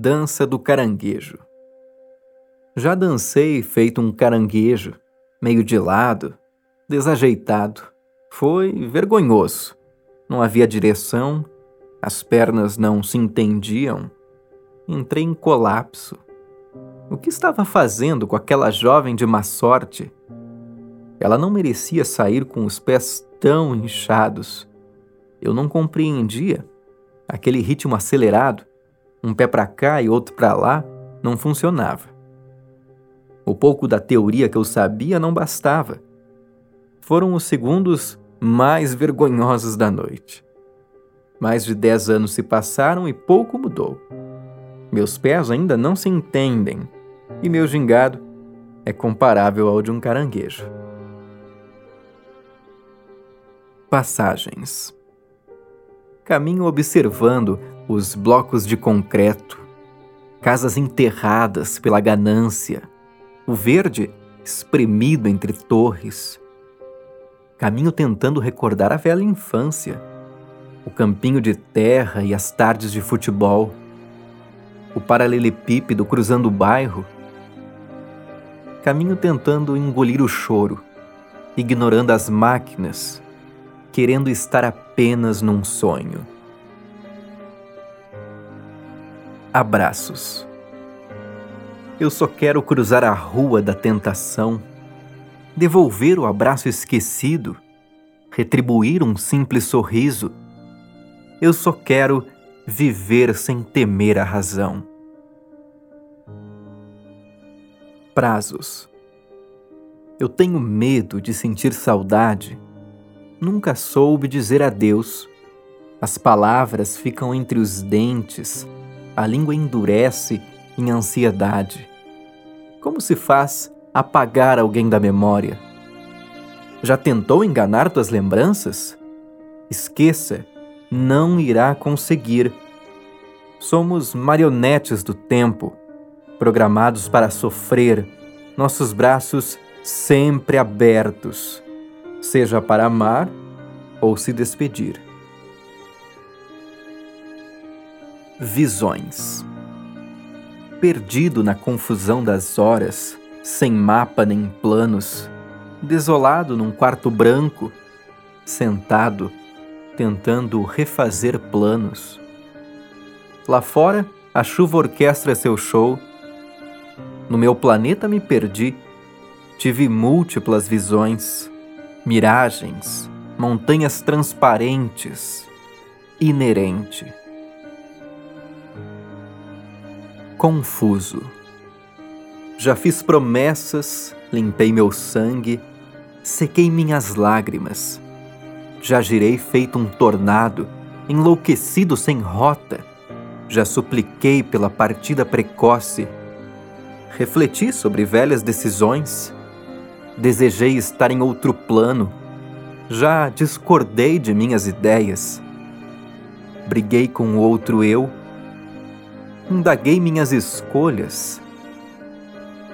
Dança do caranguejo. Já dancei feito um caranguejo, meio de lado, desajeitado. Foi vergonhoso. Não havia direção, as pernas não se entendiam. Entrei em colapso. O que estava fazendo com aquela jovem de má sorte? Ela não merecia sair com os pés tão inchados. Eu não compreendia. Aquele ritmo acelerado, um pé para cá e outro para lá, não funcionava. O pouco da teoria que eu sabia não bastava. Foram os segundos mais vergonhosos da noite. Mais de dez anos se passaram e pouco mudou. Meus pés ainda não se entendem e meu gingado é comparável ao de um caranguejo. Passagens. Caminho observando os blocos de concreto, casas enterradas pela ganância, o verde espremido entre torres. Caminho tentando recordar a velha infância, o campinho de terra e as tardes de futebol, o paralelepípedo cruzando o bairro. Caminho tentando engolir o choro, ignorando as máquinas, querendo estar apenas num sonho. Abraços. Eu só quero cruzar a rua da tentação, devolver o abraço esquecido, retribuir um simples sorriso. Eu só quero viver sem temer a razão. Prazos. Eu tenho medo de sentir saudade. Nunca soube dizer adeus. As palavras ficam entre os dentes a língua endurece em ansiedade. Como se faz apagar alguém da memória? Já tentou enganar tuas lembranças? Esqueça, não irá conseguir. Somos marionetes do tempo, programados para sofrer, nossos braços sempre abertos, seja para amar ou se despedir. Visões. Perdido na confusão das horas, sem mapa nem planos, desolado num quarto branco, sentado, tentando refazer planos. Lá fora, a chuva orquestra seu show. No meu planeta me perdi, tive múltiplas visões, miragens, montanhas transparentes, inerente. Confuso. Já fiz promessas, limpei meu sangue, sequei minhas lágrimas. Já girei feito um tornado, enlouquecido sem rota. Já supliquei pela partida precoce. Refleti sobre velhas decisões. Desejei estar em outro plano. Já discordei de minhas ideias. Briguei com outro eu indaguei minhas escolhas,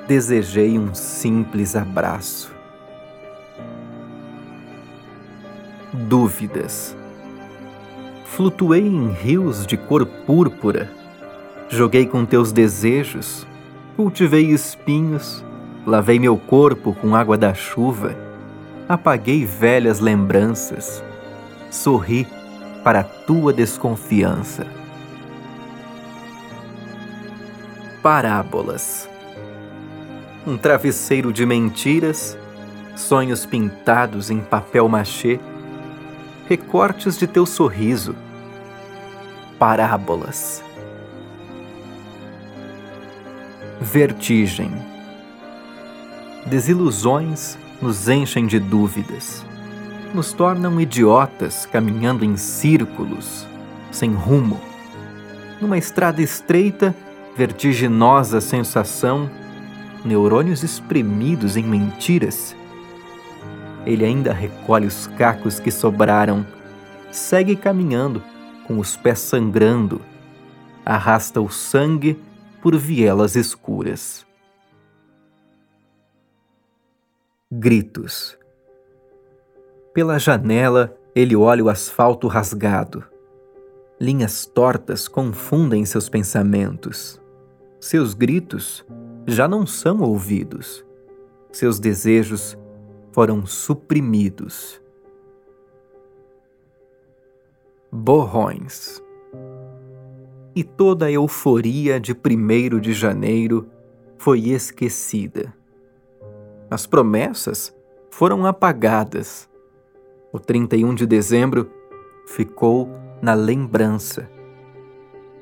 desejei um simples abraço. Dúvidas. Flutuei em rios de cor púrpura, joguei com teus desejos, cultivei espinhos, lavei meu corpo com água da chuva, apaguei velhas lembranças, sorri para tua desconfiança. Parábolas. Um travesseiro de mentiras, sonhos pintados em papel machê, recortes de teu sorriso, parábolas. Vertigem. Desilusões nos enchem de dúvidas, nos tornam idiotas caminhando em círculos, sem rumo, numa estrada estreita vertiginosa sensação, neurônios espremidos em mentiras. Ele ainda recolhe os cacos que sobraram, segue caminhando, com os pés sangrando, arrasta o sangue por vielas escuras. Gritos. Pela janela, ele olha o asfalto rasgado. Linhas tortas confundem seus pensamentos. Seus gritos já não são ouvidos. Seus desejos foram suprimidos. Borrões. E toda a euforia de 1 de janeiro foi esquecida. As promessas foram apagadas. O 31 de dezembro ficou na lembrança.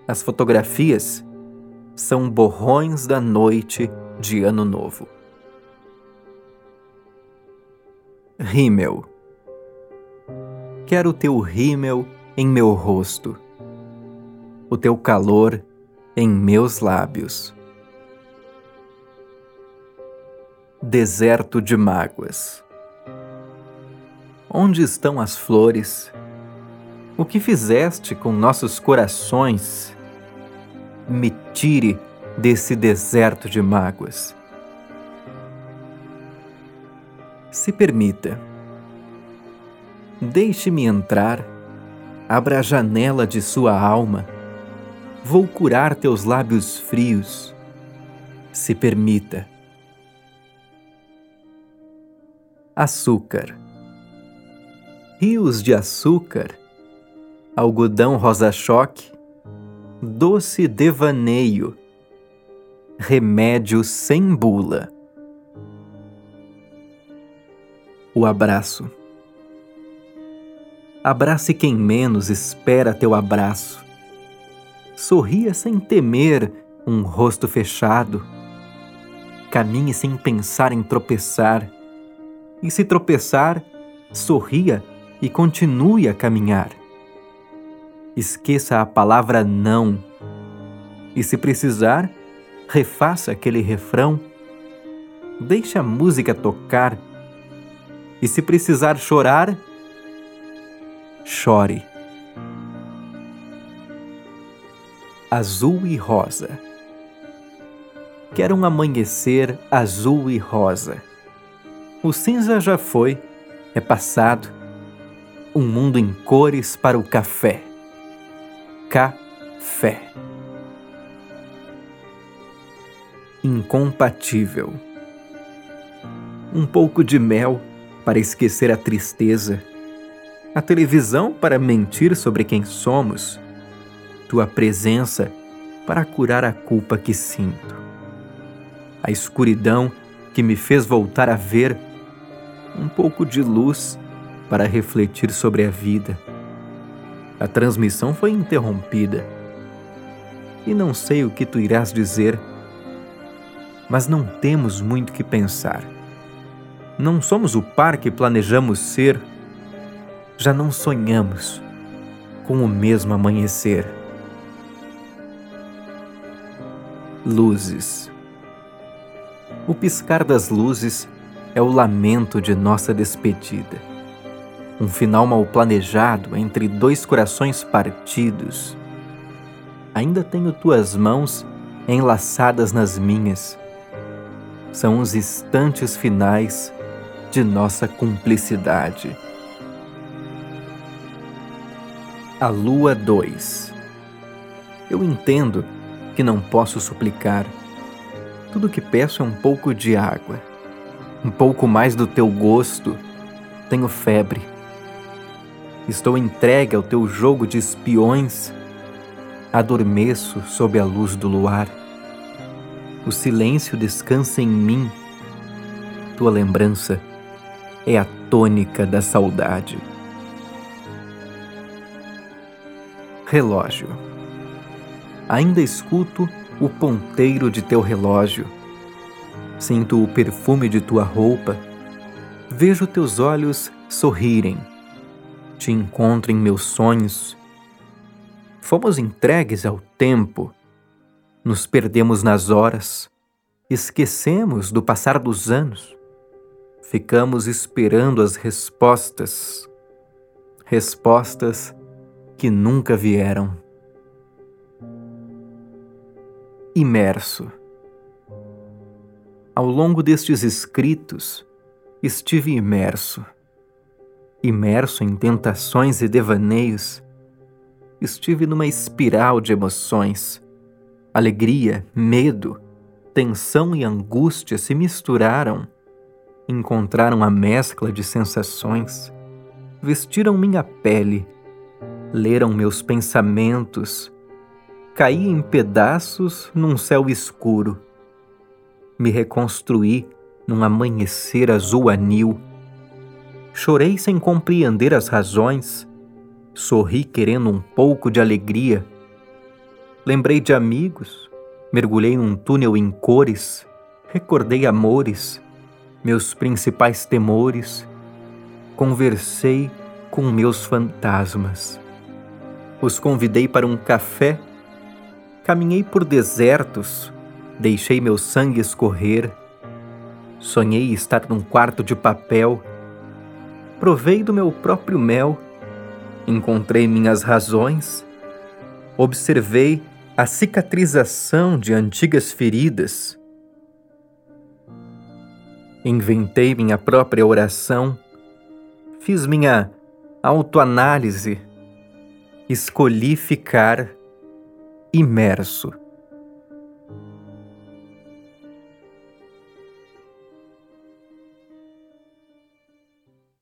As fotografias são borrões da noite de Ano Novo. Rímel. Quero o teu rímel em meu rosto, o teu calor em meus lábios. Deserto de mágoas. Onde estão as flores? O que fizeste com nossos corações? Me tire desse deserto de mágoas. Se permita. Deixe-me entrar, abra a janela de sua alma. Vou curar teus lábios frios. Se permita. Açúcar. Rios de açúcar, algodão rosa-choque, doce devaneio, remédio sem bula. o abraço. Abrace quem menos espera teu abraço. Sorria sem temer um rosto fechado. Caminhe sem pensar em tropeçar. E se tropeçar, sorria e continue a caminhar. Esqueça a palavra não. E se precisar, refaça aquele refrão. Deixe a música tocar e se precisar chorar, chore. Azul e rosa. Quero um amanhecer azul e rosa. O cinza já foi, é passado. Um mundo em cores para o café. Café. Incompatível. Um pouco de mel para esquecer a tristeza, a televisão para mentir sobre quem somos, tua presença para curar a culpa que sinto, a escuridão que me fez voltar a ver, um pouco de luz para refletir sobre a vida. A transmissão foi interrompida e não sei o que tu irás dizer, mas não temos muito que pensar. Não somos o par que planejamos ser. Já não sonhamos com o mesmo amanhecer. Luzes. O piscar das luzes é o lamento de nossa despedida. Um final mal planejado entre dois corações partidos. Ainda tenho tuas mãos enlaçadas nas minhas. São os instantes finais de nossa cumplicidade. A Lua 2 Eu entendo que não posso suplicar. Tudo que peço é um pouco de água, um pouco mais do teu gosto. Tenho febre. Estou entregue ao teu jogo de espiões. Adormeço sob a luz do luar. O silêncio descansa em mim. Tua lembrança é a tônica da saudade. Relógio. Ainda escuto o ponteiro de teu relógio. Sinto o perfume de tua roupa. Vejo teus olhos sorrirem. Te encontro em meus sonhos. Fomos entregues ao tempo. Nos perdemos nas horas. Esquecemos do passar dos anos ficamos esperando as respostas, respostas que nunca vieram. Imerso. Ao longo destes escritos, estive imerso, imerso em tentações e devaneios, estive numa espiral de emoções. Alegria, medo, tensão e angústia se misturaram. Encontraram a mescla de sensações. Vestiram minha pele, leram meus pensamentos. Caí em pedaços num céu escuro. Me reconstruí num amanhecer azul anil. Chorei sem compreender as razões. Sorri querendo um pouco de alegria. Lembrei de amigos, mergulhei num túnel em cores, recordei amores, meus principais temores, conversei com meus fantasmas. Os convidei para um café, caminhei por desertos, deixei meu sangue escorrer, sonhei estar num quarto de papel, provei do meu próprio mel encontrei minhas razões, observei a cicatrização de antigas feridas, inventei minha própria oração, fiz minha autoanálise, escolhi ficar imerso